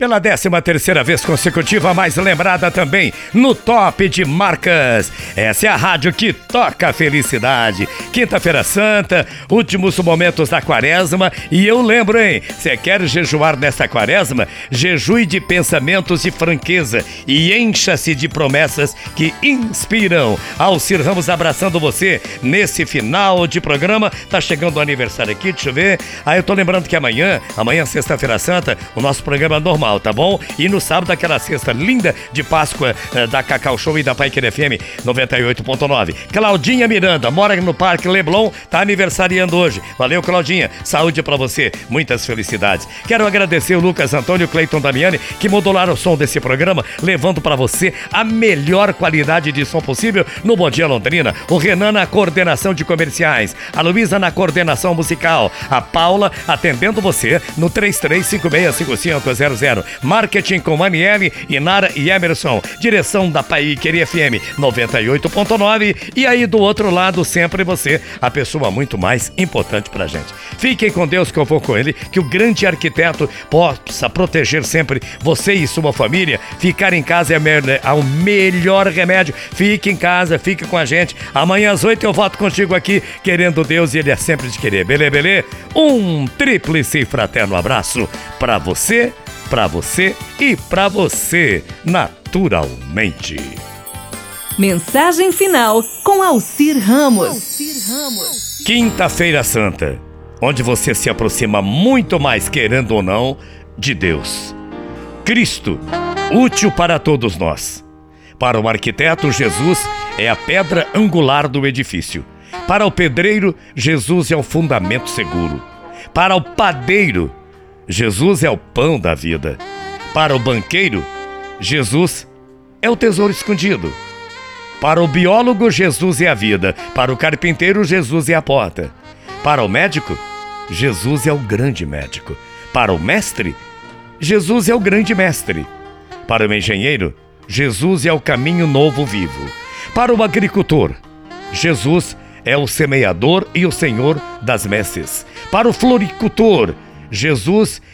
Pela 13 terceira vez consecutiva, mais lembrada também no top de marcas. Essa é a rádio que toca a felicidade. Quinta-feira Santa, últimos momentos da quaresma. E eu lembro, hein? Você quer jejuar nesta quaresma? Jejue de pensamentos e franqueza e encha-se de promessas que inspiram. Alcir Ramos abraçando você nesse final de programa. Tá chegando o aniversário aqui, deixa eu ver. Aí ah, eu tô lembrando que amanhã, amanhã, sexta-feira Santa, o nosso programa é normal tá bom? E no sábado, aquela cesta linda de Páscoa eh, da Cacau Show e da Pai FM 98.9. Claudinha Miranda, mora no Parque Leblon, tá aniversariando hoje. Valeu, Claudinha. Saúde para você, muitas felicidades. Quero agradecer o Lucas Antônio Cleiton Damiani, que modularam o som desse programa, levando para você a melhor qualidade de som possível no Bom Dia Londrina. O Renan na coordenação de comerciais, a Luísa na coordenação musical, a Paula atendendo você no 33565500. Marketing com Maniele, Inara e Emerson. Direção da Pai Queria FM 98.9. E aí do outro lado, sempre você, a pessoa muito mais importante pra gente. Fiquem com Deus que eu vou com ele, que o grande arquiteto possa proteger sempre você e sua família. Ficar em casa é, é o melhor remédio. Fique em casa, fique com a gente. Amanhã às 8 eu volto contigo aqui, querendo Deus e Ele é sempre de querer. Belê, belê? Um tríplice fraterno abraço para você para você e para você, naturalmente. Mensagem final com Alcir Ramos. Ramos. Quinta-feira Santa, onde você se aproxima muito mais, querendo ou não, de Deus. Cristo, útil para todos nós. Para o arquiteto, Jesus é a pedra angular do edifício. Para o pedreiro, Jesus é o fundamento seguro. Para o padeiro, Jesus é o pão da vida. Para o banqueiro, Jesus é o tesouro escondido. Para o biólogo, Jesus é a vida. Para o carpinteiro, Jesus é a porta. Para o médico, Jesus é o grande médico. Para o mestre, Jesus é o grande mestre. Para o engenheiro, Jesus é o caminho novo vivo. Para o agricultor, Jesus é o semeador e o senhor das messes. Para o floricultor, Jesus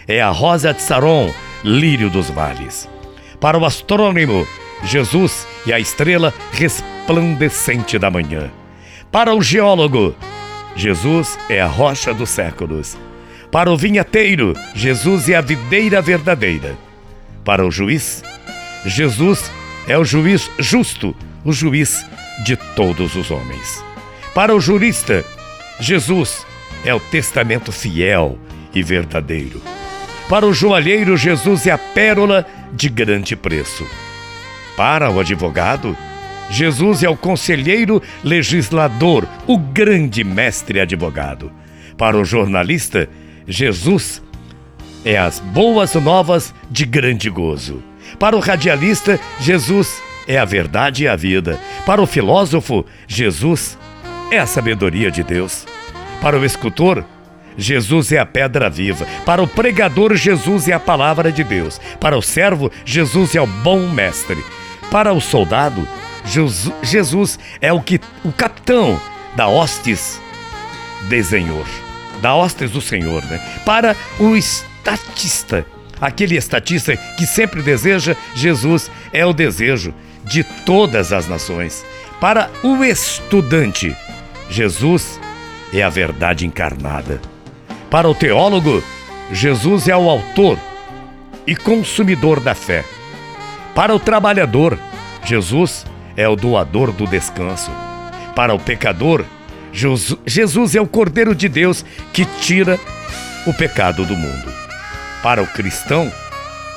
é a rosa de Saron, lírio dos vales. Para o astrônomo, Jesus é a estrela resplandecente da manhã. Para o geólogo, Jesus é a rocha dos séculos. Para o vinhateiro, Jesus é a videira verdadeira. Para o juiz, Jesus é o juiz justo, o juiz de todos os homens. Para o jurista, Jesus é o testamento fiel, e verdadeiro. Para o joalheiro, Jesus é a pérola de grande preço. Para o advogado, Jesus é o conselheiro legislador, o grande mestre advogado. Para o jornalista, Jesus é as boas novas de grande gozo. Para o radialista, Jesus é a verdade e a vida. Para o filósofo, Jesus é a sabedoria de Deus. Para o escultor, Jesus é a pedra viva. Para o pregador, Jesus é a palavra de Deus. Para o servo, Jesus é o bom mestre. Para o soldado, Jesus é o que o capitão da hostes desenhou. Da hostes do Senhor, né? Para o estatista, aquele estatista que sempre deseja, Jesus é o desejo de todas as nações. Para o estudante, Jesus é a verdade encarnada. Para o teólogo, Jesus é o autor e consumidor da fé. Para o trabalhador, Jesus é o doador do descanso. Para o pecador, Jesus é o Cordeiro de Deus que tira o pecado do mundo. Para o cristão,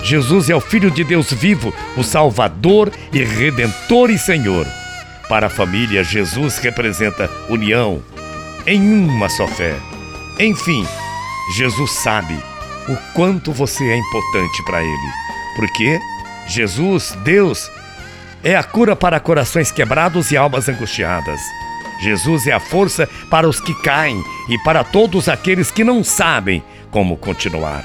Jesus é o Filho de Deus vivo, o Salvador e Redentor e Senhor. Para a família, Jesus representa união em uma só fé. Enfim, Jesus sabe o quanto você é importante para Ele. Porque Jesus, Deus, é a cura para corações quebrados e almas angustiadas. Jesus é a força para os que caem e para todos aqueles que não sabem como continuar.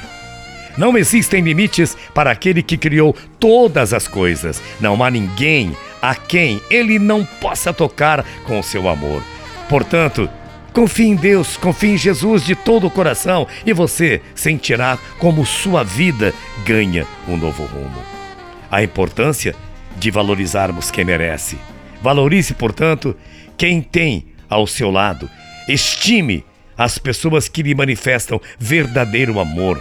Não existem limites para aquele que criou todas as coisas. Não há ninguém a quem ele não possa tocar com o seu amor. Portanto, Confie em Deus, confie em Jesus de todo o coração e você sentirá como sua vida ganha um novo rumo. A importância de valorizarmos quem merece. Valorize, portanto, quem tem ao seu lado. Estime as pessoas que lhe manifestam verdadeiro amor.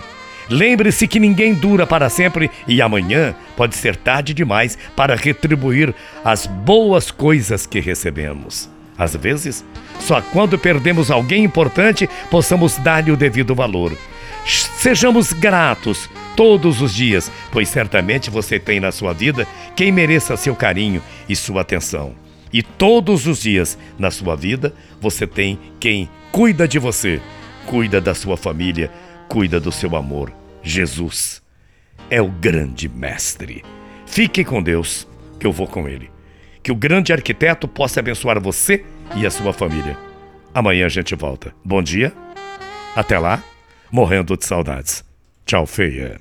Lembre-se que ninguém dura para sempre e amanhã pode ser tarde demais para retribuir as boas coisas que recebemos. Às vezes, só quando perdemos alguém importante possamos dar-lhe o devido valor. Sejamos gratos todos os dias, pois certamente você tem na sua vida quem mereça seu carinho e sua atenção. E todos os dias na sua vida você tem quem cuida de você, cuida da sua família, cuida do seu amor. Jesus é o grande mestre. Fique com Deus, que eu vou com ele. Que o grande arquiteto possa abençoar você e a sua família. Amanhã a gente volta. Bom dia. Até lá. Morrendo de saudades. Tchau, feia.